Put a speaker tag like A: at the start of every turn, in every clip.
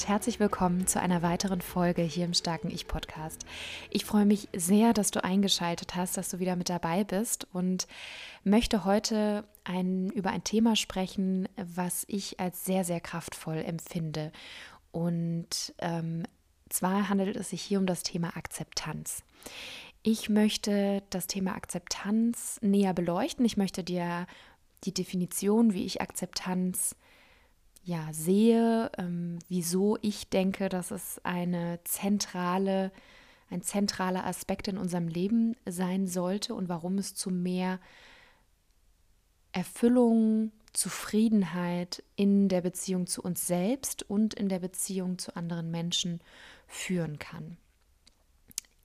A: Und herzlich willkommen zu einer weiteren Folge hier im Starken Ich Podcast. Ich freue mich sehr, dass du eingeschaltet hast, dass du wieder mit dabei bist und möchte heute ein, über ein Thema sprechen, was ich als sehr, sehr kraftvoll empfinde. Und ähm, zwar handelt es sich hier um das Thema Akzeptanz. Ich möchte das Thema Akzeptanz näher beleuchten. Ich möchte dir die Definition, wie ich Akzeptanz ja, sehe, ähm, wieso ich denke, dass es eine zentrale, ein zentraler Aspekt in unserem Leben sein sollte und warum es zu mehr Erfüllung, Zufriedenheit in der Beziehung zu uns selbst und in der Beziehung zu anderen Menschen führen kann.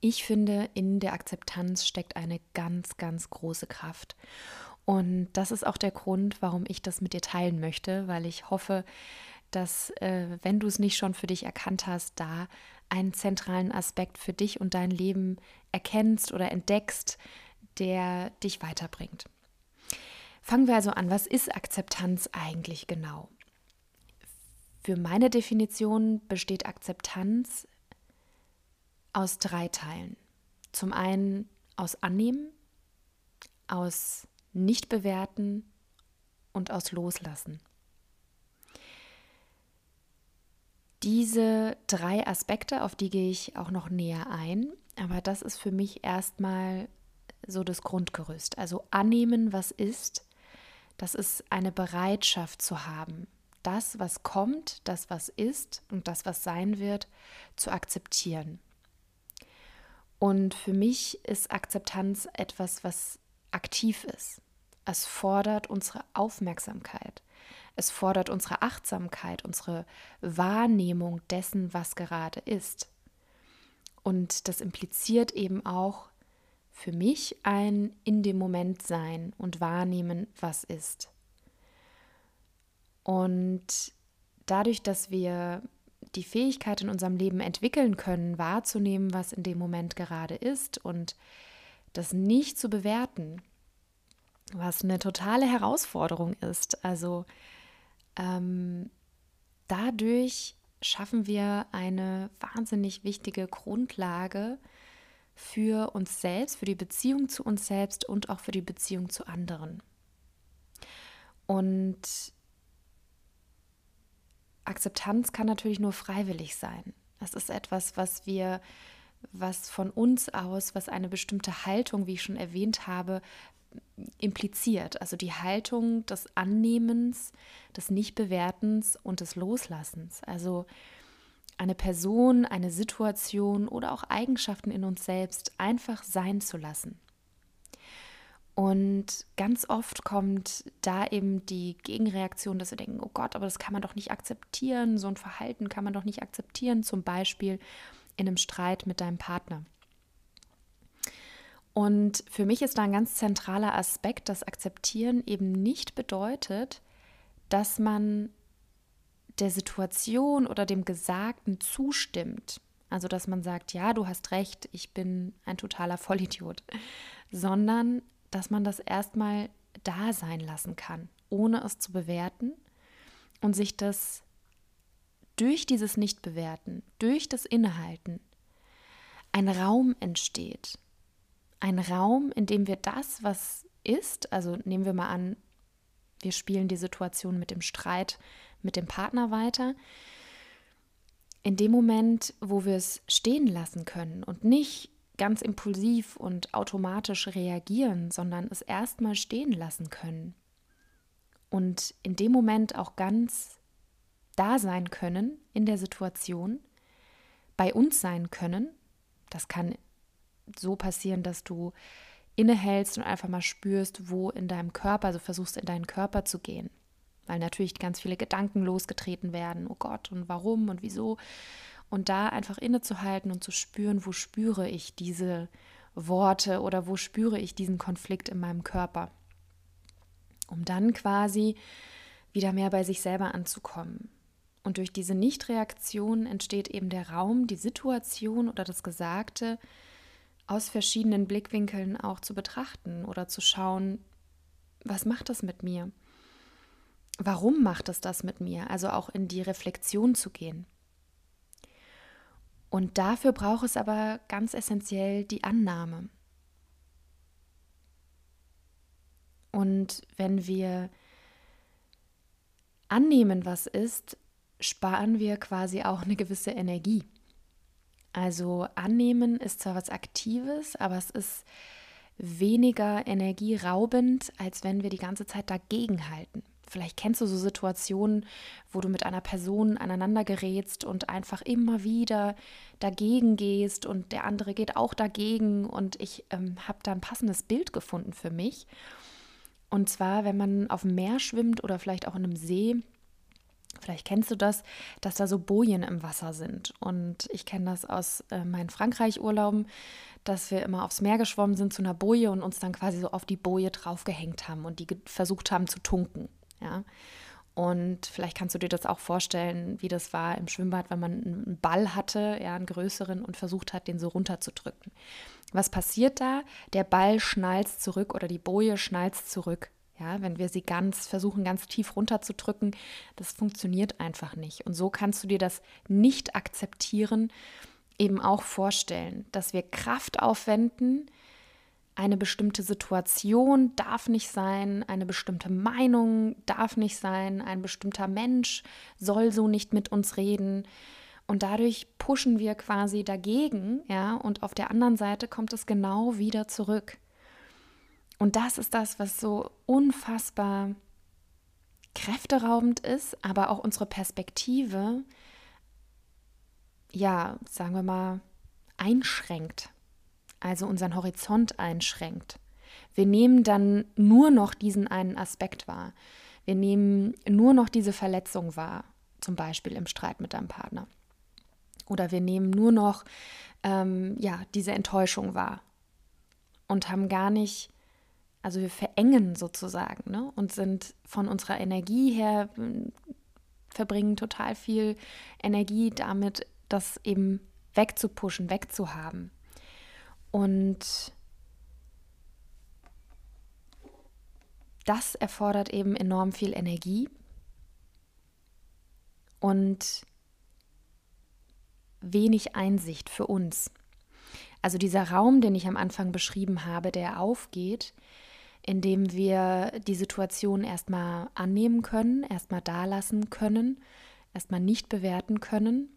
A: Ich finde, in der Akzeptanz steckt eine ganz, ganz große Kraft. Und das ist auch der Grund, warum ich das mit dir teilen möchte, weil ich hoffe, dass, äh, wenn du es nicht schon für dich erkannt hast, da einen zentralen Aspekt für dich und dein Leben erkennst oder entdeckst, der dich weiterbringt. Fangen wir also an, was ist Akzeptanz eigentlich genau? Für meine Definition besteht Akzeptanz aus drei Teilen. Zum einen aus Annehmen, aus nicht bewerten und aus Loslassen. Diese drei Aspekte, auf die gehe ich auch noch näher ein, aber das ist für mich erstmal so das Grundgerüst. Also annehmen, was ist, das ist eine Bereitschaft zu haben, das, was kommt, das, was ist und das, was sein wird, zu akzeptieren. Und für mich ist Akzeptanz etwas, was aktiv ist. Es fordert unsere Aufmerksamkeit. Es fordert unsere Achtsamkeit, unsere Wahrnehmung dessen, was gerade ist. Und das impliziert eben auch für mich ein in dem Moment sein und wahrnehmen, was ist. Und dadurch, dass wir die Fähigkeit in unserem Leben entwickeln können, wahrzunehmen, was in dem Moment gerade ist und das nicht zu bewerten, was eine totale Herausforderung ist. Also ähm, dadurch schaffen wir eine wahnsinnig wichtige Grundlage für uns selbst, für die Beziehung zu uns selbst und auch für die Beziehung zu anderen. Und Akzeptanz kann natürlich nur freiwillig sein. Das ist etwas, was wir, was von uns aus, was eine bestimmte Haltung, wie ich schon erwähnt habe, impliziert. Also die Haltung des Annehmens, des Nichtbewertens und des Loslassens. Also eine Person, eine Situation oder auch Eigenschaften in uns selbst einfach sein zu lassen. Und ganz oft kommt da eben die Gegenreaktion, dass wir denken, oh Gott, aber das kann man doch nicht akzeptieren, so ein Verhalten kann man doch nicht akzeptieren, zum Beispiel in einem Streit mit deinem Partner. Und für mich ist da ein ganz zentraler Aspekt, dass Akzeptieren eben nicht bedeutet, dass man der Situation oder dem Gesagten zustimmt. Also, dass man sagt, ja, du hast recht, ich bin ein totaler Vollidiot, sondern dass man das erstmal da sein lassen kann, ohne es zu bewerten und sich das durch dieses Nichtbewerten, durch das Innehalten, ein Raum entsteht, ein Raum, in dem wir das, was ist, also nehmen wir mal an, wir spielen die Situation mit dem Streit mit dem Partner weiter, in dem Moment, wo wir es stehen lassen können und nicht ganz impulsiv und automatisch reagieren, sondern es erstmal stehen lassen können. Und in dem Moment auch ganz da sein können in der Situation, bei uns sein können. Das kann so passieren, dass du innehältst und einfach mal spürst, wo in deinem Körper, also versuchst in deinen Körper zu gehen. Weil natürlich ganz viele Gedanken losgetreten werden, oh Gott, und warum und wieso. Und da einfach innezuhalten und zu spüren, wo spüre ich diese Worte oder wo spüre ich diesen Konflikt in meinem Körper. Um dann quasi wieder mehr bei sich selber anzukommen. Und durch diese Nichtreaktion entsteht eben der Raum, die Situation oder das Gesagte aus verschiedenen Blickwinkeln auch zu betrachten oder zu schauen, was macht das mit mir? Warum macht es das mit mir? Also auch in die Reflexion zu gehen. Und dafür braucht es aber ganz essentiell die Annahme. Und wenn wir annehmen, was ist, sparen wir quasi auch eine gewisse Energie. Also annehmen ist zwar was Aktives, aber es ist weniger energieraubend, als wenn wir die ganze Zeit dagegen halten. Vielleicht kennst du so Situationen, wo du mit einer Person aneinander gerätst und einfach immer wieder dagegen gehst und der andere geht auch dagegen. Und ich ähm, habe da ein passendes Bild gefunden für mich. Und zwar, wenn man auf dem Meer schwimmt oder vielleicht auch in einem See, Vielleicht kennst du das, dass da so Bojen im Wasser sind. Und ich kenne das aus äh, meinen Frankreich-Urlauben, dass wir immer aufs Meer geschwommen sind zu einer Boje und uns dann quasi so auf die Boje draufgehängt haben und die versucht haben zu tunken. Ja. Und vielleicht kannst du dir das auch vorstellen, wie das war im Schwimmbad, wenn man einen Ball hatte, ja, einen größeren und versucht hat, den so runterzudrücken. Was passiert da? Der Ball schnalzt zurück oder die Boje schnalzt zurück. Ja, wenn wir sie ganz versuchen, ganz tief runterzudrücken, das funktioniert einfach nicht. Und so kannst du dir das nicht akzeptieren, eben auch vorstellen, dass wir Kraft aufwenden, eine bestimmte Situation darf nicht sein, eine bestimmte Meinung darf nicht sein, ein bestimmter Mensch soll so nicht mit uns reden. Und dadurch pushen wir quasi dagegen, ja, und auf der anderen Seite kommt es genau wieder zurück. Und das ist das, was so unfassbar kräfteraubend ist, aber auch unsere Perspektive, ja, sagen wir mal, einschränkt, also unseren Horizont einschränkt. Wir nehmen dann nur noch diesen einen Aspekt wahr. Wir nehmen nur noch diese Verletzung wahr, zum Beispiel im Streit mit deinem Partner. Oder wir nehmen nur noch ähm, ja, diese Enttäuschung wahr und haben gar nicht also wir verengen sozusagen ne? und sind von unserer Energie her, verbringen total viel Energie damit, das eben wegzupuschen, wegzuhaben. Und das erfordert eben enorm viel Energie und wenig Einsicht für uns. Also dieser Raum, den ich am Anfang beschrieben habe, der aufgeht, indem wir die Situation erstmal annehmen können, erstmal da lassen können, erstmal nicht bewerten können.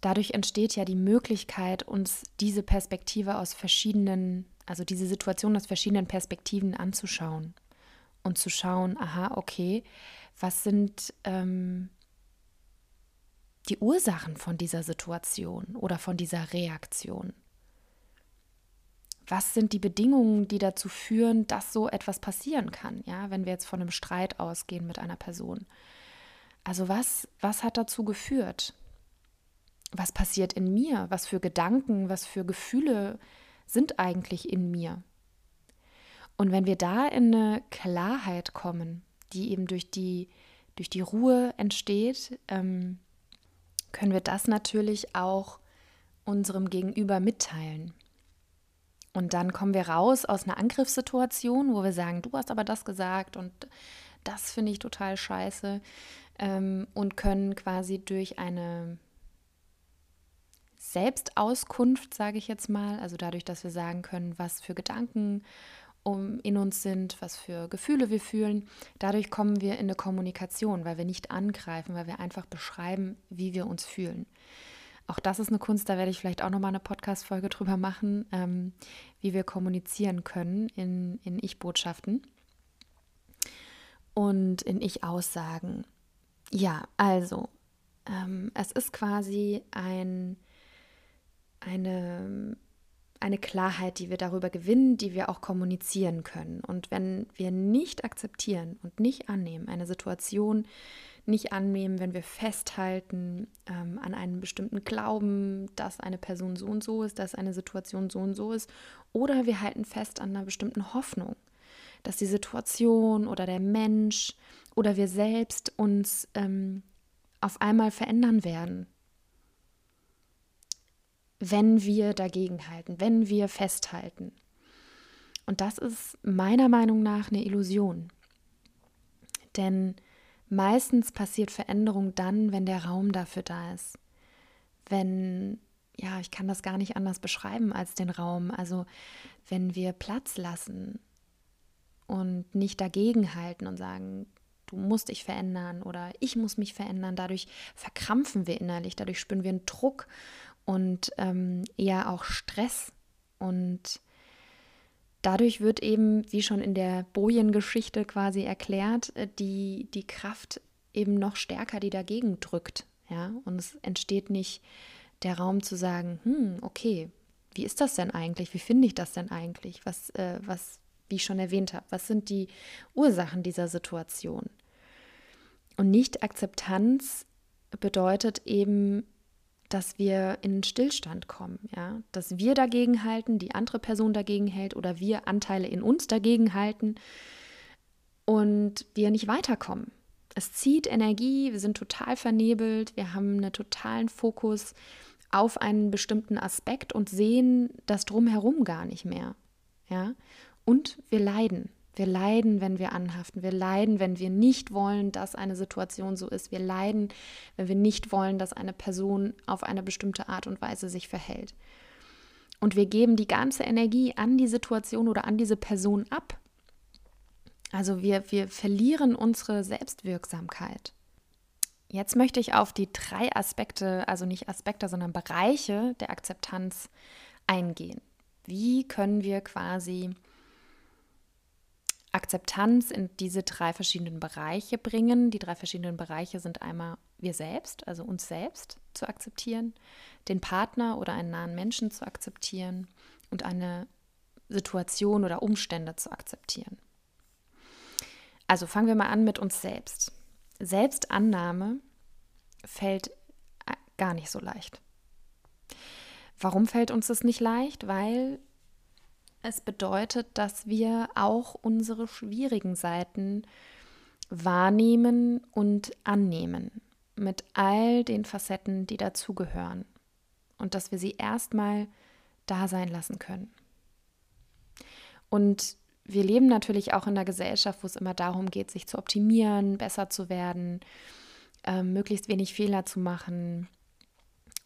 A: Dadurch entsteht ja die Möglichkeit, uns diese Perspektive aus verschiedenen, also diese Situation aus verschiedenen Perspektiven anzuschauen und zu schauen, aha, okay, was sind ähm, die Ursachen von dieser Situation oder von dieser Reaktion? Was sind die Bedingungen, die dazu führen, dass so etwas passieren kann, ja, wenn wir jetzt von einem Streit ausgehen mit einer Person. Also was, was hat dazu geführt? Was passiert in mir? Was für Gedanken, was für Gefühle sind eigentlich in mir? Und wenn wir da in eine Klarheit kommen, die eben durch die, durch die Ruhe entsteht, ähm, können wir das natürlich auch unserem Gegenüber mitteilen. Und dann kommen wir raus aus einer Angriffssituation, wo wir sagen, du hast aber das gesagt und das finde ich total scheiße ähm, und können quasi durch eine Selbstauskunft, sage ich jetzt mal, also dadurch, dass wir sagen können, was für Gedanken um, in uns sind, was für Gefühle wir fühlen, dadurch kommen wir in eine Kommunikation, weil wir nicht angreifen, weil wir einfach beschreiben, wie wir uns fühlen. Auch das ist eine Kunst, da werde ich vielleicht auch nochmal eine Podcast-Folge drüber machen, ähm, wie wir kommunizieren können in, in Ich-Botschaften und in Ich-Aussagen. Ja, also, ähm, es ist quasi ein, eine, eine Klarheit, die wir darüber gewinnen, die wir auch kommunizieren können. Und wenn wir nicht akzeptieren und nicht annehmen, eine Situation, nicht annehmen, wenn wir festhalten ähm, an einem bestimmten Glauben, dass eine Person so und so ist, dass eine Situation so und so ist. Oder wir halten fest an einer bestimmten Hoffnung, dass die Situation oder der Mensch oder wir selbst uns ähm, auf einmal verändern werden, wenn wir dagegen halten, wenn wir festhalten. Und das ist meiner Meinung nach eine Illusion. Denn meistens passiert Veränderung dann, wenn der Raum dafür da ist. Wenn, ja, ich kann das gar nicht anders beschreiben als den Raum. Also wenn wir Platz lassen und nicht dagegen halten und sagen, du musst dich verändern oder ich muss mich verändern, dadurch verkrampfen wir innerlich, dadurch spüren wir einen Druck und ähm, eher auch Stress und dadurch wird eben, wie schon in der Bojen-Geschichte quasi erklärt, äh, die, die Kraft eben noch stärker, die dagegen drückt. Ja? Und es entsteht nicht der Raum zu sagen, hm, okay, wie ist das denn eigentlich? Wie finde ich das denn eigentlich? Was, äh, was, wie ich schon erwähnt habe, was sind die Ursachen dieser Situation? Und Nicht-Akzeptanz bedeutet eben dass wir in Stillstand kommen, ja, dass wir dagegen halten, die andere Person dagegen hält oder wir Anteile in uns dagegen halten und wir nicht weiterkommen. Es zieht Energie, wir sind total vernebelt, wir haben einen totalen Fokus auf einen bestimmten Aspekt und sehen das drumherum gar nicht mehr, ja, und wir leiden. Wir leiden, wenn wir anhaften. Wir leiden, wenn wir nicht wollen, dass eine Situation so ist. Wir leiden, wenn wir nicht wollen, dass eine Person auf eine bestimmte Art und Weise sich verhält. Und wir geben die ganze Energie an die Situation oder an diese Person ab. Also wir, wir verlieren unsere Selbstwirksamkeit. Jetzt möchte ich auf die drei Aspekte, also nicht Aspekte, sondern Bereiche der Akzeptanz eingehen. Wie können wir quasi Akzeptanz in diese drei verschiedenen Bereiche bringen. Die drei verschiedenen Bereiche sind einmal wir selbst, also uns selbst zu akzeptieren, den Partner oder einen nahen Menschen zu akzeptieren und eine Situation oder Umstände zu akzeptieren. Also fangen wir mal an mit uns selbst. Selbstannahme fällt äh, gar nicht so leicht. Warum fällt uns das nicht leicht? Weil es bedeutet, dass wir auch unsere schwierigen Seiten wahrnehmen und annehmen mit all den Facetten, die dazugehören und dass wir sie erstmal da sein lassen können. Und wir leben natürlich auch in einer Gesellschaft, wo es immer darum geht, sich zu optimieren, besser zu werden, äh, möglichst wenig Fehler zu machen,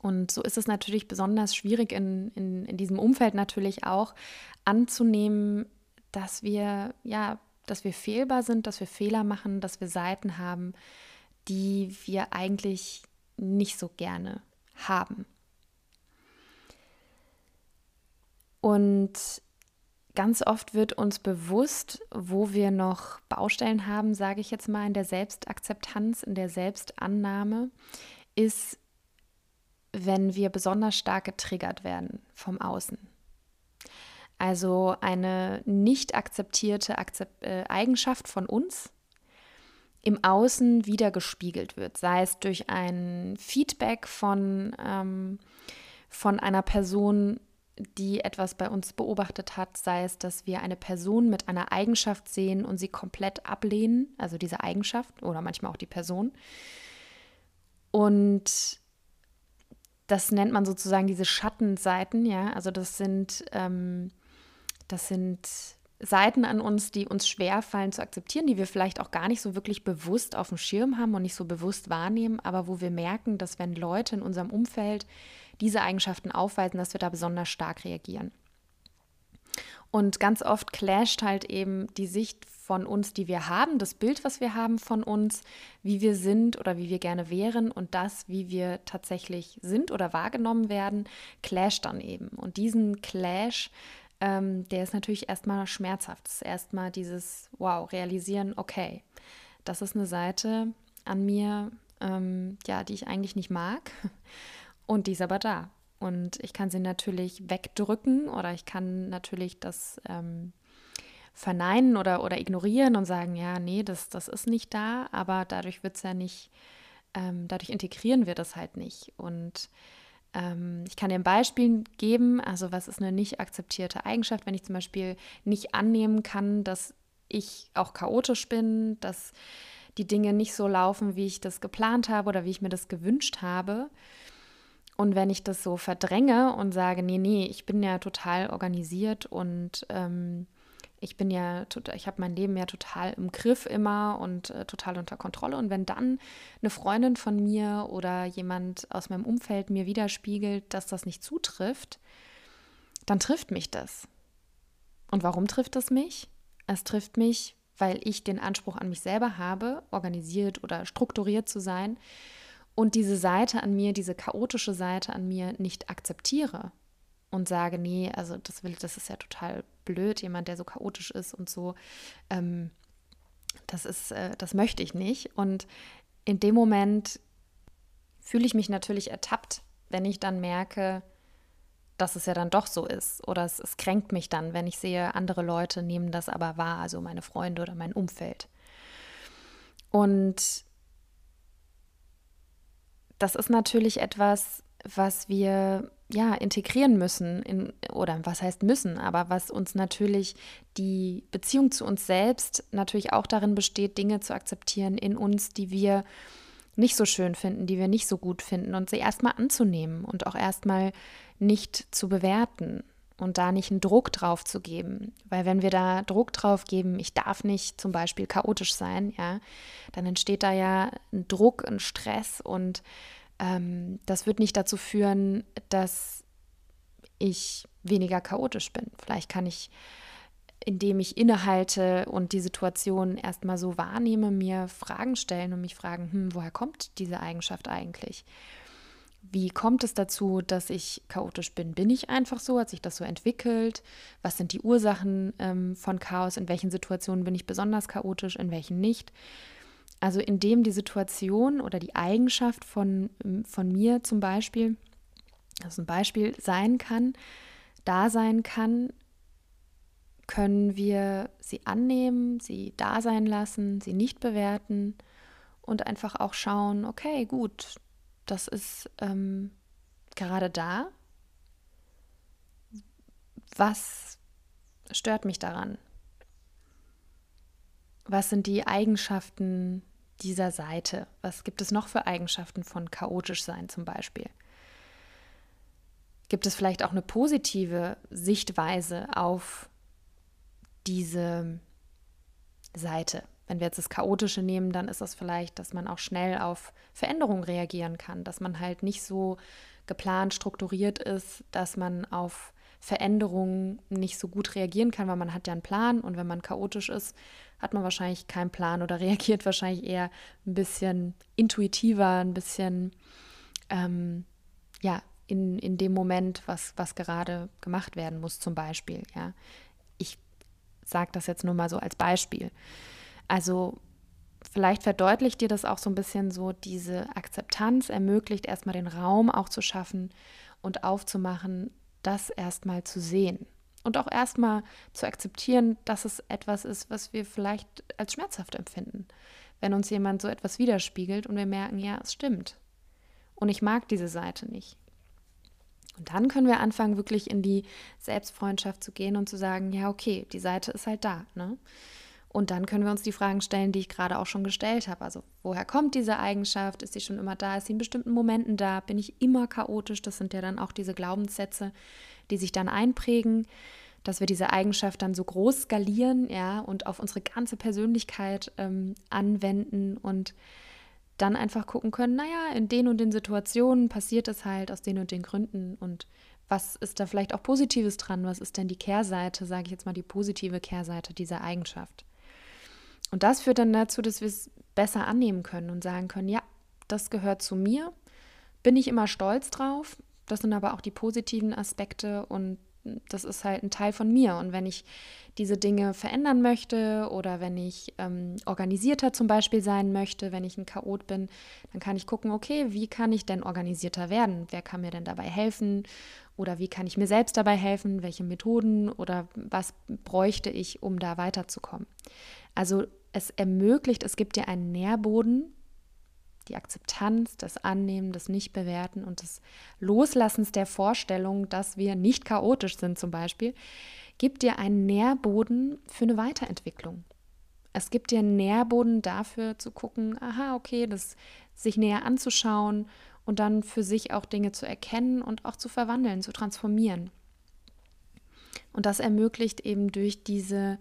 A: und so ist es natürlich besonders schwierig in, in, in diesem Umfeld natürlich auch anzunehmen, dass wir, ja, dass wir fehlbar sind, dass wir Fehler machen, dass wir Seiten haben, die wir eigentlich nicht so gerne haben. Und ganz oft wird uns bewusst, wo wir noch Baustellen haben, sage ich jetzt mal, in der Selbstakzeptanz, in der Selbstannahme, ist wenn wir besonders stark getriggert werden vom Außen. Also eine nicht akzeptierte Akzept äh, Eigenschaft von uns im Außen wiedergespiegelt wird, sei es durch ein Feedback von, ähm, von einer Person, die etwas bei uns beobachtet hat, sei es, dass wir eine Person mit einer Eigenschaft sehen und sie komplett ablehnen, also diese Eigenschaft oder manchmal auch die Person. Und das nennt man sozusagen diese Schattenseiten, ja. Also das sind, ähm, das sind Seiten an uns, die uns schwerfallen zu akzeptieren, die wir vielleicht auch gar nicht so wirklich bewusst auf dem Schirm haben und nicht so bewusst wahrnehmen, aber wo wir merken, dass wenn Leute in unserem Umfeld diese Eigenschaften aufweisen, dass wir da besonders stark reagieren. Und ganz oft clasht halt eben die Sicht von uns, die wir haben, das Bild, was wir haben von uns, wie wir sind oder wie wir gerne wären und das, wie wir tatsächlich sind oder wahrgenommen werden, clasht dann eben. Und diesen Clash, ähm, der ist natürlich erstmal schmerzhaft. Erstmal dieses, wow, realisieren, okay, das ist eine Seite an mir, ähm, ja, die ich eigentlich nicht mag und die ist aber da. Und ich kann sie natürlich wegdrücken oder ich kann natürlich das ähm, verneinen oder, oder ignorieren und sagen, ja, nee, das, das ist nicht da, aber dadurch wird es ja nicht, ähm, dadurch integrieren wir das halt nicht. Und ähm, ich kann dir ein Beispiel geben, also was ist eine nicht akzeptierte Eigenschaft, wenn ich zum Beispiel nicht annehmen kann, dass ich auch chaotisch bin, dass die Dinge nicht so laufen, wie ich das geplant habe oder wie ich mir das gewünscht habe. Und wenn ich das so verdränge und sage, nee, nee, ich bin ja total organisiert und ähm, ich bin ja, ich habe mein Leben ja total im Griff immer und äh, total unter Kontrolle. Und wenn dann eine Freundin von mir oder jemand aus meinem Umfeld mir widerspiegelt, dass das nicht zutrifft, dann trifft mich das. Und warum trifft es mich? Es trifft mich, weil ich den Anspruch an mich selber habe, organisiert oder strukturiert zu sein und diese Seite an mir, diese chaotische Seite an mir nicht akzeptiere und sage, nee, also das will, das ist ja total blöd, jemand, der so chaotisch ist und so, ähm, das ist, äh, das möchte ich nicht. Und in dem Moment fühle ich mich natürlich ertappt, wenn ich dann merke, dass es ja dann doch so ist. Oder es, es kränkt mich dann, wenn ich sehe, andere Leute nehmen das aber wahr, also meine Freunde oder mein Umfeld. Und das ist natürlich etwas, was wir ja integrieren müssen in, oder was heißt müssen, aber was uns natürlich die Beziehung zu uns selbst natürlich auch darin besteht, Dinge zu akzeptieren in uns, die wir nicht so schön finden, die wir nicht so gut finden und sie erstmal anzunehmen und auch erstmal nicht zu bewerten und da nicht einen Druck drauf zu geben. Weil wenn wir da Druck drauf geben, ich darf nicht zum Beispiel chaotisch sein, ja, dann entsteht da ja ein Druck, ein Stress und ähm, das wird nicht dazu führen, dass ich weniger chaotisch bin. Vielleicht kann ich, indem ich innehalte und die Situation erstmal so wahrnehme, mir Fragen stellen und mich fragen, hm, woher kommt diese Eigenschaft eigentlich? Wie kommt es dazu, dass ich chaotisch bin? Bin ich einfach so? Hat sich das so entwickelt? Was sind die Ursachen ähm, von Chaos? In welchen Situationen bin ich besonders chaotisch, in welchen nicht? Also indem die Situation oder die Eigenschaft von, von mir zum Beispiel, das ein Beispiel sein kann, da sein kann, können wir sie annehmen, sie da sein lassen, sie nicht bewerten und einfach auch schauen, okay, gut, das ist ähm, gerade da. Was stört mich daran? Was sind die Eigenschaften dieser Seite? Was gibt es noch für Eigenschaften von chaotisch sein zum Beispiel? Gibt es vielleicht auch eine positive Sichtweise auf diese Seite? Wenn wir jetzt das Chaotische nehmen, dann ist das vielleicht, dass man auch schnell auf Veränderungen reagieren kann, dass man halt nicht so geplant, strukturiert ist, dass man auf Veränderungen nicht so gut reagieren kann, weil man hat ja einen Plan und wenn man chaotisch ist, hat man wahrscheinlich keinen Plan oder reagiert wahrscheinlich eher ein bisschen intuitiver, ein bisschen ähm, ja, in, in dem Moment, was, was gerade gemacht werden muss, zum Beispiel. Ja. Ich sage das jetzt nur mal so als Beispiel. Also vielleicht verdeutlicht dir das auch so ein bisschen so, diese Akzeptanz ermöglicht erstmal den Raum auch zu schaffen und aufzumachen, das erstmal zu sehen. Und auch erstmal zu akzeptieren, dass es etwas ist, was wir vielleicht als schmerzhaft empfinden. Wenn uns jemand so etwas widerspiegelt und wir merken, ja, es stimmt. Und ich mag diese Seite nicht. Und dann können wir anfangen, wirklich in die Selbstfreundschaft zu gehen und zu sagen, ja, okay, die Seite ist halt da. Ne? Und dann können wir uns die Fragen stellen, die ich gerade auch schon gestellt habe. Also, woher kommt diese Eigenschaft? Ist sie schon immer da? Ist sie in bestimmten Momenten da? Bin ich immer chaotisch? Das sind ja dann auch diese Glaubenssätze, die sich dann einprägen, dass wir diese Eigenschaft dann so groß skalieren, ja, und auf unsere ganze Persönlichkeit ähm, anwenden und dann einfach gucken können, naja, in den und den Situationen passiert es halt aus den und den Gründen und was ist da vielleicht auch Positives dran? Was ist denn die Kehrseite, sage ich jetzt mal, die positive Kehrseite dieser Eigenschaft? Und das führt dann dazu, dass wir es besser annehmen können und sagen können, ja, das gehört zu mir, bin ich immer stolz drauf. Das sind aber auch die positiven Aspekte und das ist halt ein Teil von mir. Und wenn ich diese Dinge verändern möchte oder wenn ich ähm, organisierter zum Beispiel sein möchte, wenn ich ein Chaot bin, dann kann ich gucken, okay, wie kann ich denn organisierter werden? Wer kann mir denn dabei helfen? Oder wie kann ich mir selbst dabei helfen? Welche Methoden oder was bräuchte ich, um da weiterzukommen? Also es ermöglicht, es gibt dir einen Nährboden, die Akzeptanz, das Annehmen, das Nichtbewerten und das Loslassens der Vorstellung, dass wir nicht chaotisch sind zum Beispiel, gibt dir einen Nährboden für eine Weiterentwicklung. Es gibt dir einen Nährboden dafür zu gucken, aha, okay, das sich näher anzuschauen und dann für sich auch Dinge zu erkennen und auch zu verwandeln, zu transformieren. Und das ermöglicht eben durch diese,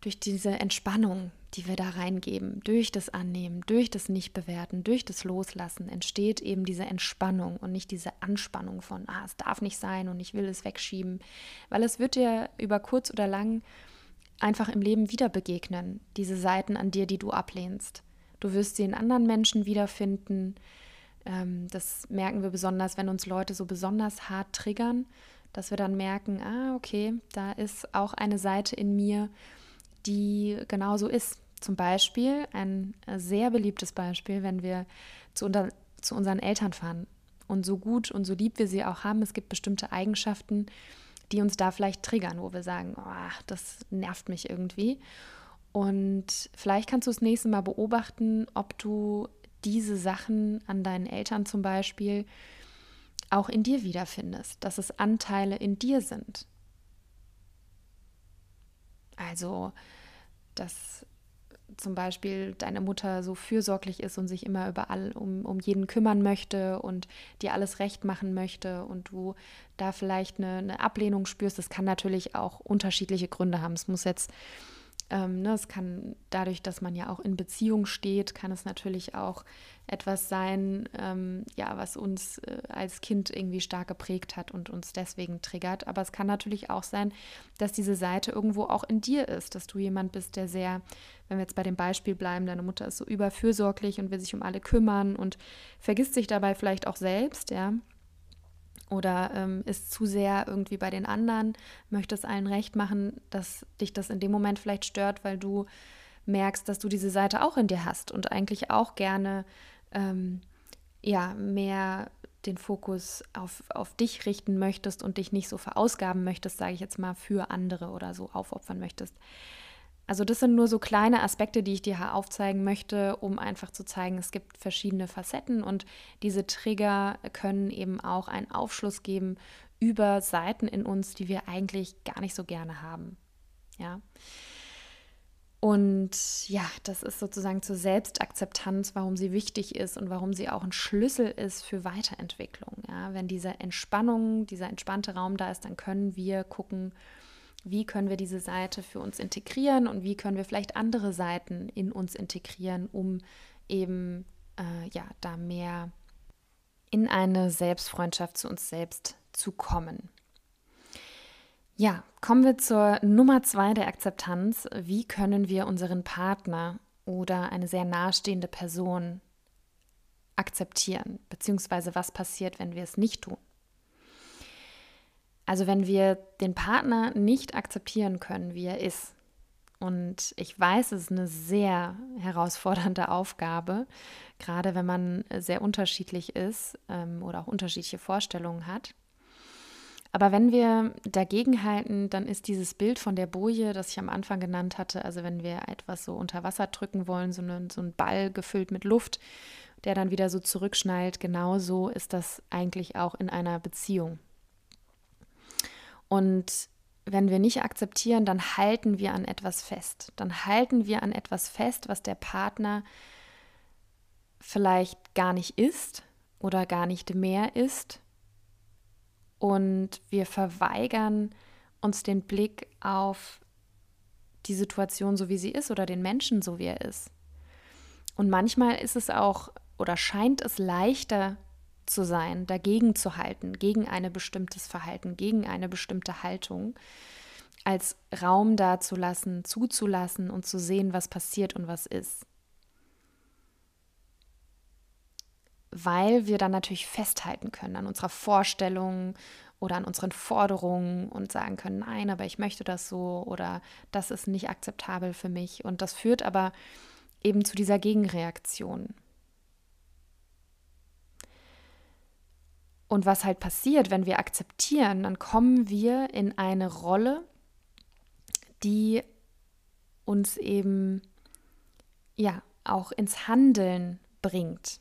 A: durch diese Entspannung, die wir da reingeben, durch das Annehmen, durch das Nichtbewerten, durch das Loslassen, entsteht eben diese Entspannung und nicht diese Anspannung von, ah, es darf nicht sein und ich will es wegschieben, weil es wird dir über kurz oder lang einfach im Leben wieder begegnen, diese Seiten an dir, die du ablehnst. Du wirst sie in anderen Menschen wiederfinden. Ähm, das merken wir besonders, wenn uns Leute so besonders hart triggern, dass wir dann merken, ah, okay, da ist auch eine Seite in mir, die genauso ist. Zum Beispiel ein sehr beliebtes Beispiel, wenn wir zu, unter, zu unseren Eltern fahren. Und so gut und so lieb wir sie auch haben, es gibt bestimmte Eigenschaften, die uns da vielleicht triggern, wo wir sagen, oh, das nervt mich irgendwie. Und vielleicht kannst du das nächste Mal beobachten, ob du diese Sachen an deinen Eltern zum Beispiel auch in dir wiederfindest, dass es Anteile in dir sind. Also, dass zum Beispiel deine Mutter so fürsorglich ist und sich immer überall um, um jeden kümmern möchte und dir alles recht machen möchte und du da vielleicht eine, eine Ablehnung spürst, das kann natürlich auch unterschiedliche Gründe haben. Es muss jetzt ähm, ne, es kann dadurch, dass man ja auch in Beziehung steht, kann es natürlich auch etwas sein, ähm, ja, was uns äh, als Kind irgendwie stark geprägt hat und uns deswegen triggert. Aber es kann natürlich auch sein, dass diese Seite irgendwo auch in dir ist, dass du jemand bist, der sehr, wenn wir jetzt bei dem Beispiel bleiben, deine Mutter ist so überfürsorglich und will sich um alle kümmern und vergisst sich dabei vielleicht auch selbst, ja oder ähm, ist zu sehr irgendwie bei den anderen, möchte es allen recht machen, dass dich das in dem Moment vielleicht stört, weil du merkst, dass du diese Seite auch in dir hast und eigentlich auch gerne ähm, ja mehr den Fokus auf, auf dich richten möchtest und dich nicht so verausgaben möchtest, sage ich jetzt mal, für andere oder so aufopfern möchtest. Also das sind nur so kleine Aspekte, die ich dir aufzeigen möchte, um einfach zu zeigen, es gibt verschiedene Facetten und diese Trigger können eben auch einen Aufschluss geben über Seiten in uns, die wir eigentlich gar nicht so gerne haben. Ja. Und ja, das ist sozusagen zur Selbstakzeptanz, warum sie wichtig ist und warum sie auch ein Schlüssel ist für Weiterentwicklung. Ja, wenn diese Entspannung, dieser entspannte Raum da ist, dann können wir gucken, wie können wir diese Seite für uns integrieren und wie können wir vielleicht andere Seiten in uns integrieren, um eben äh, ja da mehr in eine Selbstfreundschaft zu uns selbst zu kommen. Ja, kommen wir zur Nummer zwei der Akzeptanz. Wie können wir unseren Partner oder eine sehr nahestehende Person akzeptieren? Beziehungsweise was passiert, wenn wir es nicht tun? Also wenn wir den Partner nicht akzeptieren können, wie er ist, und ich weiß, es ist eine sehr herausfordernde Aufgabe, gerade wenn man sehr unterschiedlich ist ähm, oder auch unterschiedliche Vorstellungen hat. Aber wenn wir dagegen halten, dann ist dieses Bild von der Boje, das ich am Anfang genannt hatte, also wenn wir etwas so unter Wasser drücken wollen, so, eine, so ein Ball gefüllt mit Luft, der dann wieder so zurückschnallt, genauso ist das eigentlich auch in einer Beziehung. Und wenn wir nicht akzeptieren, dann halten wir an etwas fest. Dann halten wir an etwas fest, was der Partner vielleicht gar nicht ist oder gar nicht mehr ist. Und wir verweigern uns den Blick auf die Situation so, wie sie ist oder den Menschen so, wie er ist. Und manchmal ist es auch oder scheint es leichter, zu sein, dagegen zu halten, gegen ein bestimmtes Verhalten, gegen eine bestimmte Haltung, als Raum dazulassen, zuzulassen und zu sehen, was passiert und was ist. Weil wir dann natürlich festhalten können an unserer Vorstellung oder an unseren Forderungen und sagen können, nein, aber ich möchte das so oder das ist nicht akzeptabel für mich. Und das führt aber eben zu dieser Gegenreaktion. Und was halt passiert, wenn wir akzeptieren, dann kommen wir in eine Rolle, die uns eben ja auch ins Handeln bringt.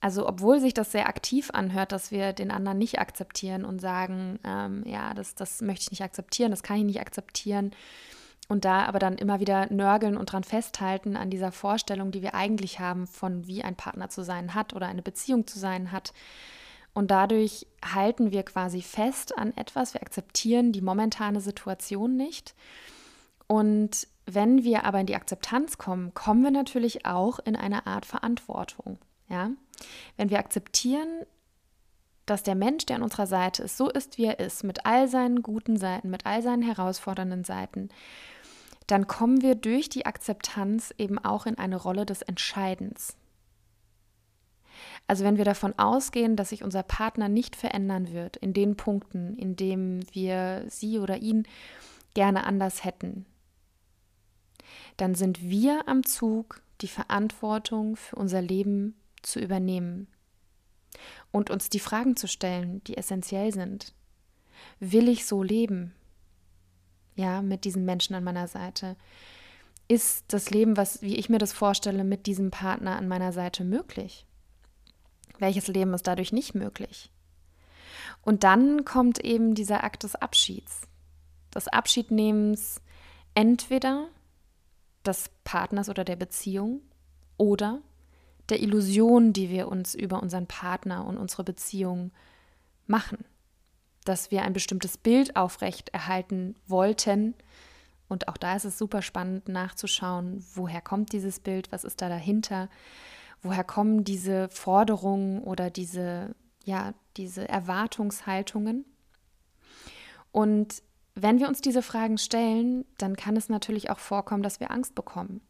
A: Also obwohl sich das sehr aktiv anhört, dass wir den anderen nicht akzeptieren und sagen, ähm, ja, das, das möchte ich nicht akzeptieren, das kann ich nicht akzeptieren. Und da aber dann immer wieder nörgeln und dran festhalten an dieser Vorstellung, die wir eigentlich haben, von wie ein Partner zu sein hat oder eine Beziehung zu sein hat. Und dadurch halten wir quasi fest an etwas, wir akzeptieren die momentane Situation nicht. Und wenn wir aber in die Akzeptanz kommen, kommen wir natürlich auch in eine Art Verantwortung. Ja? Wenn wir akzeptieren, dass der Mensch, der an unserer Seite ist, so ist, wie er ist, mit all seinen guten Seiten, mit all seinen herausfordernden Seiten, dann kommen wir durch die Akzeptanz eben auch in eine Rolle des Entscheidens. Also wenn wir davon ausgehen, dass sich unser Partner nicht verändern wird in den Punkten, in denen wir sie oder ihn gerne anders hätten, dann sind wir am Zug, die Verantwortung für unser Leben zu übernehmen und uns die Fragen zu stellen, die essentiell sind. Will ich so leben? Ja, mit diesen Menschen an meiner Seite. Ist das Leben, was, wie ich mir das vorstelle, mit diesem Partner an meiner Seite möglich? Welches Leben ist dadurch nicht möglich? Und dann kommt eben dieser Akt des Abschieds, des Abschiednehmens entweder des Partners oder der Beziehung oder der Illusion, die wir uns über unseren Partner und unsere Beziehung machen. Dass wir ein bestimmtes Bild aufrecht erhalten wollten. Und auch da ist es super spannend nachzuschauen, woher kommt dieses Bild, was ist da dahinter, woher kommen diese Forderungen oder diese, ja, diese Erwartungshaltungen. Und wenn wir uns diese Fragen stellen, dann kann es natürlich auch vorkommen, dass wir Angst bekommen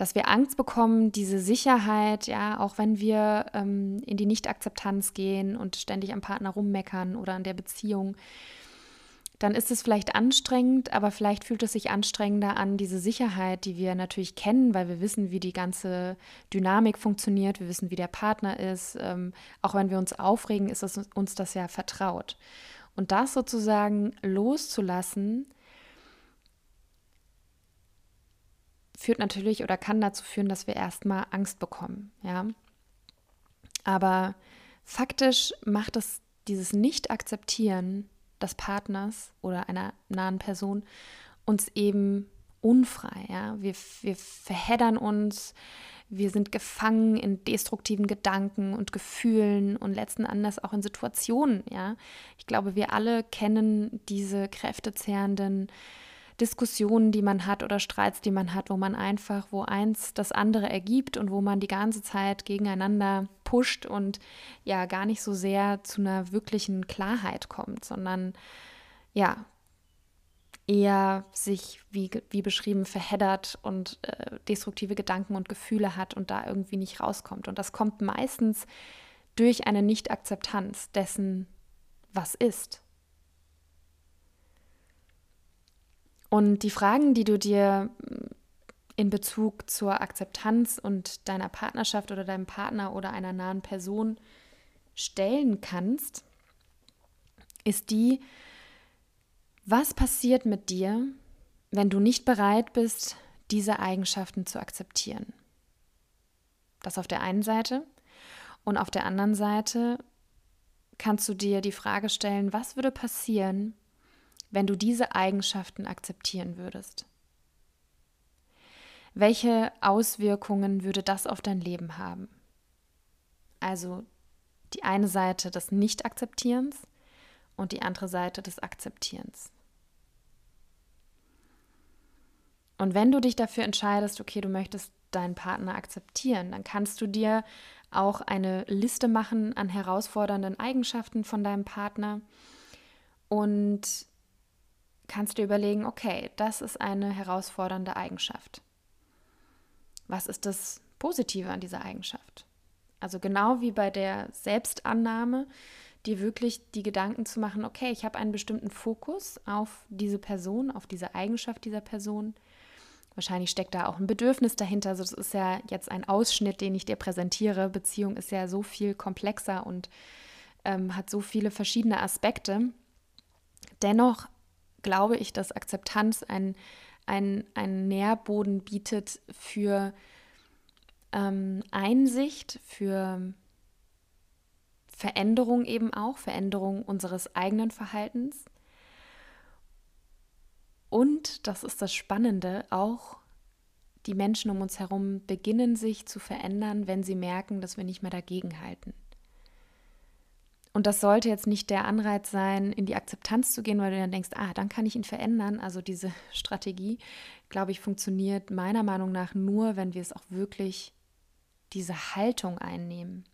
A: dass wir Angst bekommen, diese Sicherheit, ja, auch wenn wir ähm, in die Nicht-Akzeptanz gehen und ständig am Partner rummeckern oder an der Beziehung, dann ist es vielleicht anstrengend, aber vielleicht fühlt es sich anstrengender an, diese Sicherheit, die wir natürlich kennen, weil wir wissen, wie die ganze Dynamik funktioniert, wir wissen, wie der Partner ist. Ähm, auch wenn wir uns aufregen, ist es uns das ja vertraut. Und das sozusagen loszulassen, führt natürlich oder kann dazu führen, dass wir erstmal Angst bekommen, ja. Aber faktisch macht es dieses Nicht-Akzeptieren des Partners oder einer nahen Person uns eben unfrei, ja. Wir, wir verheddern uns, wir sind gefangen in destruktiven Gedanken und Gefühlen und letzten Endes auch in Situationen, ja. Ich glaube, wir alle kennen diese kräftezehrenden Diskussionen, die man hat oder Streits, die man hat, wo man einfach, wo eins das andere ergibt und wo man die ganze Zeit gegeneinander pusht und ja gar nicht so sehr zu einer wirklichen Klarheit kommt, sondern ja eher sich, wie, wie beschrieben, verheddert und äh, destruktive Gedanken und Gefühle hat und da irgendwie nicht rauskommt. Und das kommt meistens durch eine Nicht-Akzeptanz dessen, was ist. Und die Fragen, die du dir in Bezug zur Akzeptanz und deiner Partnerschaft oder deinem Partner oder einer nahen Person stellen kannst, ist die, was passiert mit dir, wenn du nicht bereit bist, diese Eigenschaften zu akzeptieren? Das auf der einen Seite. Und auf der anderen Seite kannst du dir die Frage stellen, was würde passieren, wenn du diese Eigenschaften akzeptieren würdest? Welche Auswirkungen würde das auf dein Leben haben? Also die eine Seite des Nicht-Akzeptierens und die andere Seite des Akzeptierens. Und wenn du dich dafür entscheidest, okay, du möchtest deinen Partner akzeptieren, dann kannst du dir auch eine Liste machen an herausfordernden Eigenschaften von deinem Partner und kannst du überlegen, okay, das ist eine herausfordernde Eigenschaft. Was ist das Positive an dieser Eigenschaft? Also genau wie bei der Selbstannahme, dir wirklich die Gedanken zu machen, okay, ich habe einen bestimmten Fokus auf diese Person, auf diese Eigenschaft dieser Person. Wahrscheinlich steckt da auch ein Bedürfnis dahinter. Also das ist ja jetzt ein Ausschnitt, den ich dir präsentiere. Beziehung ist ja so viel komplexer und ähm, hat so viele verschiedene Aspekte. Dennoch glaube ich, dass Akzeptanz ein, ein, ein Nährboden bietet für ähm, Einsicht, für Veränderung eben auch, Veränderung unseres eigenen Verhaltens. Und, das ist das Spannende, auch die Menschen um uns herum beginnen sich zu verändern, wenn sie merken, dass wir nicht mehr dagegenhalten. Und das sollte jetzt nicht der Anreiz sein, in die Akzeptanz zu gehen, weil du dann denkst, ah, dann kann ich ihn verändern. Also diese Strategie, glaube ich, funktioniert meiner Meinung nach nur, wenn wir es auch wirklich diese Haltung einnehmen.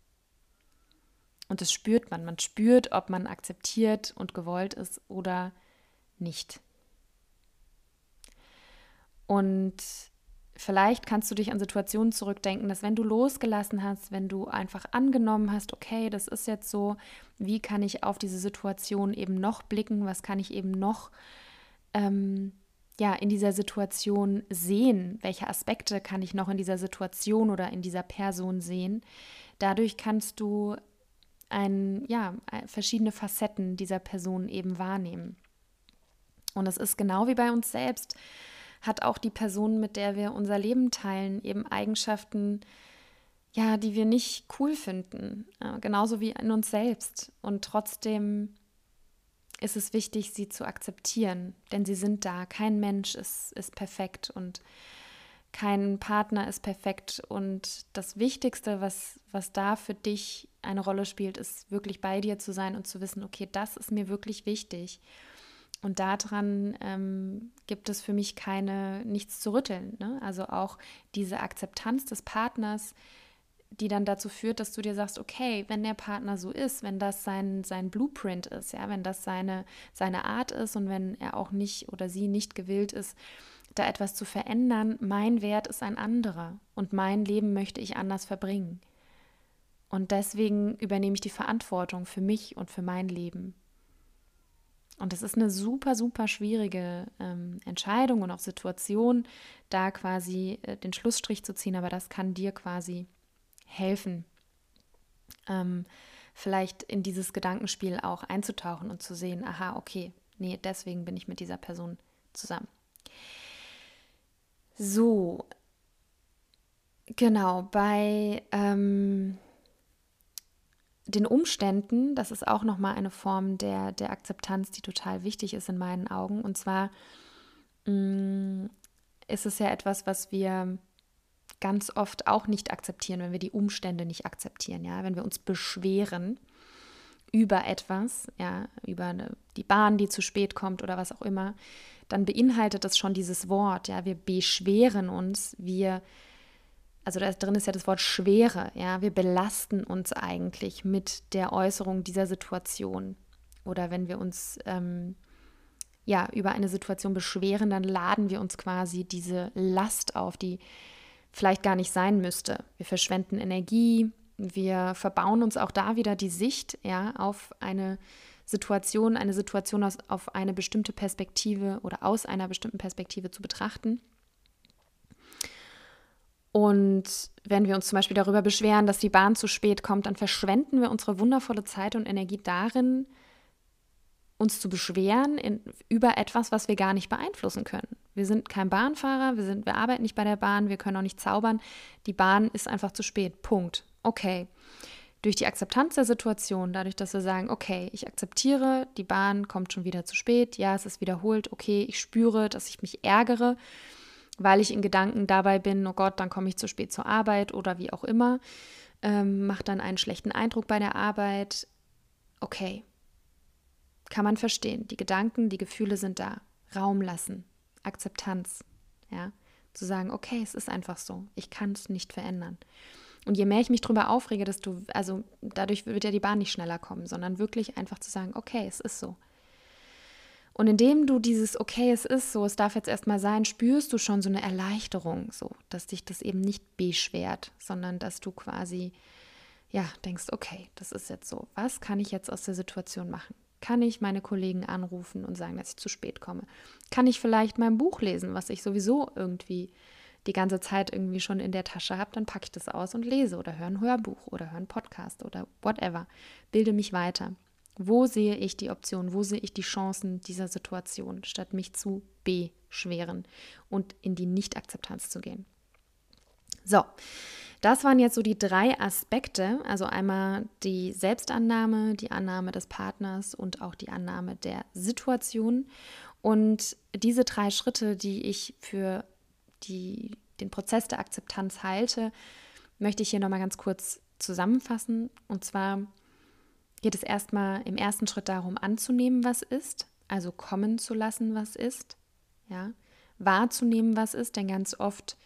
A: Und das spürt man. Man spürt, ob man akzeptiert und gewollt ist oder nicht. Und vielleicht kannst du dich an Situationen zurückdenken, dass wenn du losgelassen hast, wenn du einfach angenommen hast, okay, das ist jetzt so, wie kann ich auf diese Situation eben noch blicken, was kann ich eben noch ähm, ja, in dieser Situation sehen, welche Aspekte kann ich noch in dieser Situation oder in dieser Person sehen. Dadurch kannst du ein, ja, verschiedene Facetten dieser Person eben wahrnehmen. Und es ist genau wie bei uns selbst hat auch die Person, mit der wir unser Leben teilen, eben Eigenschaften, ja, die wir nicht cool finden, äh, genauso wie in uns selbst. Und trotzdem ist es wichtig, sie zu akzeptieren, denn sie sind da. Kein Mensch ist, ist perfekt und kein Partner ist perfekt. Und das Wichtigste, was, was da für dich eine Rolle spielt, ist wirklich bei dir zu sein und zu wissen, okay, das ist mir wirklich wichtig. Und daran ähm, gibt es für mich keine, nichts zu rütteln. Ne? Also auch diese Akzeptanz des Partners, die dann dazu führt, dass du dir sagst, okay, wenn der Partner so ist, wenn das sein, sein Blueprint ist, ja, wenn das seine, seine Art ist und wenn er auch nicht oder sie nicht gewillt ist, da etwas zu verändern, mein Wert ist ein anderer und mein Leben möchte ich anders verbringen. Und deswegen übernehme ich die Verantwortung für mich und für mein Leben. Und das ist eine super, super schwierige ähm, Entscheidung und auch Situation, da quasi äh, den Schlussstrich zu ziehen, aber das kann dir quasi helfen, ähm, vielleicht in dieses Gedankenspiel auch einzutauchen und zu sehen, aha, okay, nee, deswegen bin ich mit dieser Person zusammen. So, genau, bei ähm, den Umständen, das ist auch nochmal eine Form der, der Akzeptanz, die total wichtig ist in meinen Augen. Und zwar mh, mm, ist es ja etwas, was wir ganz oft auch nicht akzeptieren, wenn wir die Umstände nicht akzeptieren, ja, wenn wir uns beschweren über etwas, ja, über eine, die Bahn, die zu spät kommt oder was auch immer, dann beinhaltet das schon dieses Wort, ja, wir beschweren uns, wir also da drin ist ja das Wort Schwere, ja, wir belasten uns eigentlich mit der Äußerung dieser Situation. Oder wenn wir uns ähm, ja über eine Situation beschweren, dann laden wir uns quasi diese Last auf, die vielleicht gar nicht sein müsste. Wir verschwenden Energie, wir verbauen uns auch da wieder die Sicht ja, auf eine Situation, eine Situation aus, auf eine bestimmte Perspektive oder aus einer bestimmten Perspektive zu betrachten. Und wenn wir uns zum Beispiel darüber beschweren, dass die Bahn zu spät kommt, dann verschwenden wir unsere wundervolle Zeit und Energie darin, uns zu beschweren in, über etwas, was wir gar nicht beeinflussen können. Wir sind kein Bahnfahrer, wir, sind, wir arbeiten nicht bei der Bahn, wir können auch nicht zaubern. Die Bahn ist einfach zu spät. Punkt. Okay. Durch die Akzeptanz der Situation, dadurch, dass wir sagen, okay, ich akzeptiere, die Bahn kommt schon wieder zu spät, ja, es ist wiederholt, okay, ich spüre, dass ich mich ärgere, weil ich in Gedanken dabei bin, oh Gott, dann komme ich zu spät zur Arbeit oder wie auch immer, ähm, macht dann einen schlechten Eindruck bei der Arbeit. Okay, kann man verstehen. Die Gedanken, die Gefühle sind da. Raum lassen, Akzeptanz, ja, zu sagen, okay, es ist einfach so, ich kann es nicht verändern. Und je mehr ich mich darüber aufrege, desto, also dadurch wird ja die Bahn nicht schneller kommen, sondern wirklich einfach zu sagen, okay, es ist so. Und indem du dieses, okay, es ist so, es darf jetzt erstmal sein, spürst du schon so eine Erleichterung, so, dass dich das eben nicht beschwert, sondern dass du quasi ja, denkst, okay, das ist jetzt so. Was kann ich jetzt aus der Situation machen? Kann ich meine Kollegen anrufen und sagen, dass ich zu spät komme? Kann ich vielleicht mein Buch lesen, was ich sowieso irgendwie die ganze Zeit irgendwie schon in der Tasche habe, dann packe ich das aus und lese oder höre ein Hörbuch oder höre einen Podcast oder whatever. Bilde mich weiter. Wo sehe ich die Option? Wo sehe ich die Chancen dieser Situation, statt mich zu beschweren und in die Nicht-Akzeptanz zu gehen? So, das waren jetzt so die drei Aspekte, also einmal die Selbstannahme, die Annahme des Partners und auch die Annahme der Situation. Und diese drei Schritte, die ich für die, den Prozess der Akzeptanz halte, möchte ich hier nochmal ganz kurz zusammenfassen. Und zwar geht es erstmal im ersten Schritt darum, anzunehmen, was ist, also kommen zu lassen, was ist, ja, wahrzunehmen, was ist, denn ganz oft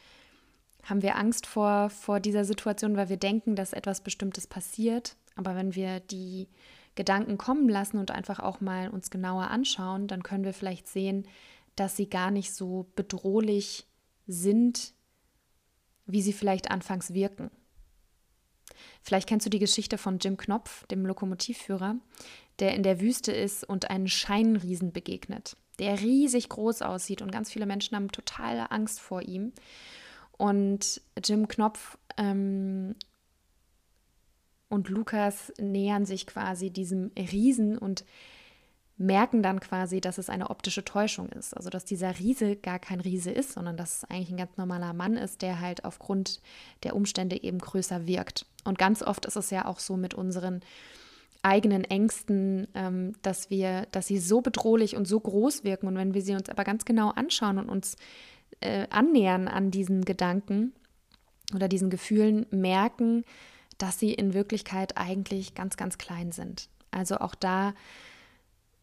A: haben wir Angst vor, vor dieser Situation, weil wir denken, dass etwas Bestimmtes passiert. Aber wenn wir die Gedanken kommen lassen und einfach auch mal uns genauer anschauen, dann können wir vielleicht sehen, dass sie gar nicht so bedrohlich sind, wie sie vielleicht anfangs wirken. Vielleicht kennst du die Geschichte von Jim Knopf, dem Lokomotivführer, der in der Wüste ist und einen Scheinriesen begegnet, der riesig groß aussieht und ganz viele Menschen haben totale Angst vor ihm. Und Jim Knopf ähm, und Lukas nähern sich quasi diesem Riesen und merken dann quasi, dass es eine optische Täuschung ist. Also dass dieser Riese gar kein Riese ist, sondern dass es eigentlich ein ganz normaler Mann ist, der halt aufgrund der Umstände eben größer wirkt. Und ganz oft ist es ja auch so mit unseren eigenen Ängsten, ähm, dass wir, dass sie so bedrohlich und so groß wirken. Und wenn wir sie uns aber ganz genau anschauen und uns äh, annähern an diesen Gedanken oder diesen Gefühlen, merken, dass sie in Wirklichkeit eigentlich ganz, ganz klein sind. Also auch da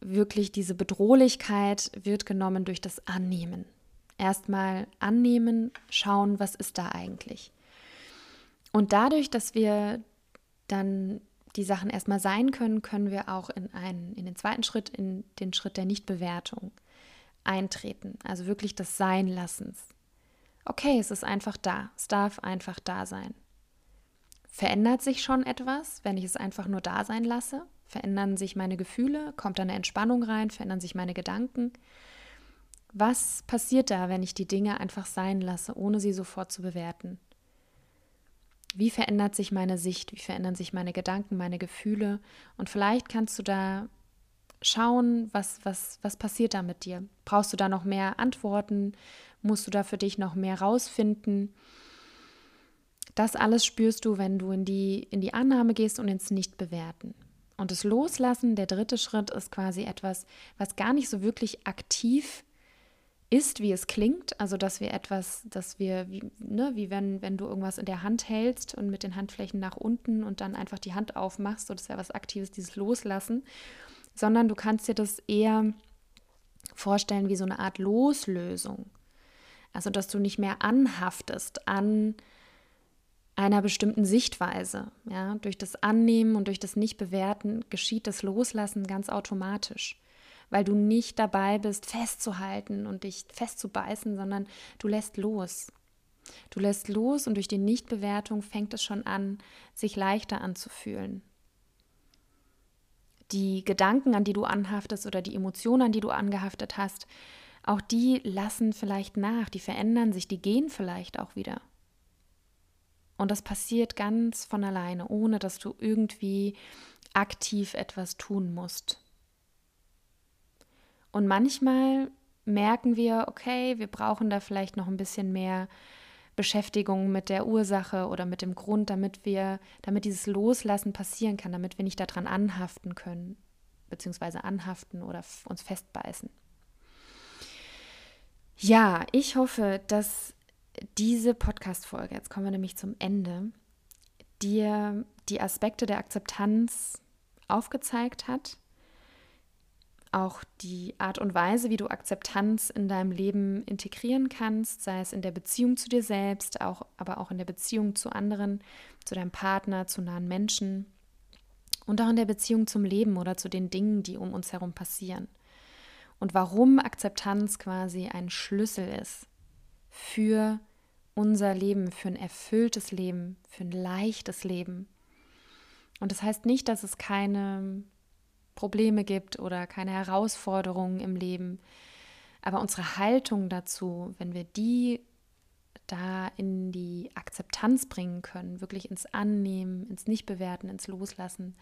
A: wirklich diese Bedrohlichkeit wird genommen durch das Annehmen. Erstmal annehmen, schauen, was ist da eigentlich. Und dadurch, dass wir dann die Sachen erstmal sein können, können wir auch in, einen, in den zweiten Schritt, in den Schritt der Nichtbewertung eintreten, also wirklich des Seinlassens. Okay, es ist einfach da, es darf einfach da sein. Verändert sich schon etwas, wenn ich es einfach nur da sein lasse? Verändern sich meine Gefühle? Kommt da eine Entspannung rein? Verändern sich meine Gedanken? Was passiert da, wenn ich die Dinge einfach sein lasse, ohne sie sofort zu bewerten? Wie verändert sich meine Sicht? Wie verändern sich meine Gedanken, meine Gefühle? Und vielleicht kannst du da schauen, was, was, was passiert da mit dir? Brauchst du da noch mehr Antworten? Musst du da für dich noch mehr rausfinden? Das alles spürst du, wenn du in die, in die Annahme gehst und ins Nicht-Bewerten. Und das Loslassen, der dritte Schritt, ist quasi etwas, was gar nicht so wirklich aktiv ist, wie es klingt. Also, dass wir etwas, dass wir, wie, ne, wie wenn, wenn du irgendwas in der Hand hältst und mit den Handflächen nach unten und dann einfach die Hand aufmachst, so das wäre was Aktives, dieses Loslassen sondern du kannst dir das eher vorstellen wie so eine Art Loslösung. Also, dass du nicht mehr anhaftest an einer bestimmten Sichtweise. Ja? Durch das Annehmen und durch das Nicht-Bewerten geschieht das Loslassen ganz automatisch, weil du nicht dabei bist, festzuhalten und dich festzubeißen, sondern du lässt los. Du lässt los und durch die Nichtbewertung fängt es schon an, sich leichter anzufühlen die Gedanken, an die du anhaftest oder die Emotionen, an die du angehaftet hast, auch die lassen vielleicht nach, die verändern sich, die gehen vielleicht auch wieder. Und das passiert ganz von alleine, ohne dass du irgendwie aktiv etwas tun musst. Und manchmal merken wir, okay, wir brauchen da vielleicht noch ein bisschen mehr Beschäftigung mit der Ursache oder mit dem Grund, damit wir, damit dieses Loslassen passieren kann, damit wir nicht daran anhaften können, beziehungsweise anhaften oder uns festbeißen. Ja, ich hoffe, dass diese Podcast-Folge, jetzt kommen wir nämlich zum Ende, dir die Aspekte der Akzeptanz aufgezeigt hat auch die Art und Weise, wie du Akzeptanz in deinem Leben integrieren kannst, sei es in der Beziehung zu dir selbst, auch, aber auch in der Beziehung zu anderen, zu deinem Partner, zu nahen Menschen und auch in der Beziehung zum Leben oder zu den Dingen, die um uns herum passieren. Und warum Akzeptanz quasi ein Schlüssel ist für unser Leben, für ein erfülltes Leben, für ein leichtes Leben Und das heißt nicht, dass es keine Probleme gibt oder keine Herausforderungen im Leben. Aber unsere Haltung dazu, wenn wir die da in die Akzeptanz bringen können, wirklich ins Annehmen, ins Nichtbewerten, ins Loslassen,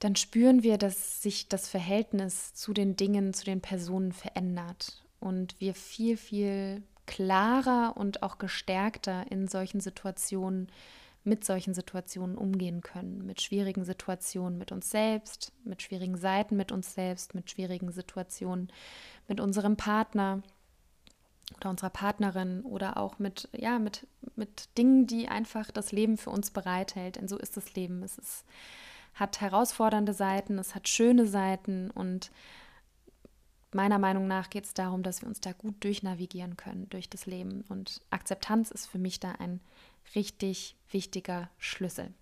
A: dann spüren wir, dass sich das Verhältnis zu den Dingen, zu den Personen verändert und wir viel, viel klarer und auch gestärkter in solchen Situationen mit solchen Situationen umgehen können, mit schwierigen Situationen mit uns selbst, mit schwierigen Seiten mit uns selbst, mit schwierigen Situationen mit unserem Partner oder unserer Partnerin oder auch mit, ja, mit, mit Dingen, die einfach das Leben für uns bereithält. Denn so ist das Leben. Es ist, hat herausfordernde Seiten, es hat schöne Seiten und meiner Meinung nach geht es darum, dass wir uns da gut durchnavigieren können durch das Leben. Und Akzeptanz ist für mich da ein richtig wichtiger Schlüssel.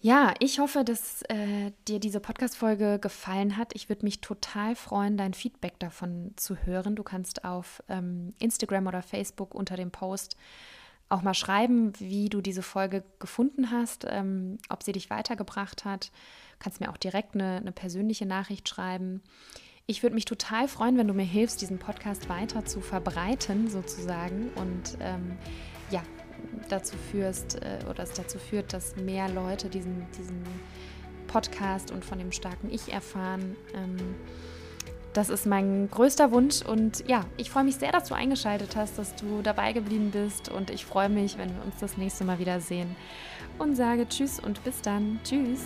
A: Ja, ich hoffe, dass äh, dir diese Podcast-Folge gefallen hat. Ich würde mich total freuen, dein Feedback davon zu hören. Du kannst auf ähm, Instagram oder Facebook unter dem Post auch mal schreiben, wie du diese Folge gefunden hast, ähm, ob sie dich weitergebracht hat. Du kannst mir auch direkt eine, eine persönliche Nachricht schreiben. Ich würde mich total freuen, wenn du mir hilfst, diesen Podcast weiter zu verbreiten, sozusagen. Und ähm, dazu führst äh, oder es dazu führt, dass mehr Leute diesen, diesen Podcast und von dem starken Ich erfahren. Ähm, das ist mein größter Wunsch und ja, ich freue mich sehr, dass du eingeschaltet hast, dass du dabei geblieben bist und ich freue mich, wenn wir uns das nächste Mal wiedersehen und sage Tschüss und bis dann. Tschüss.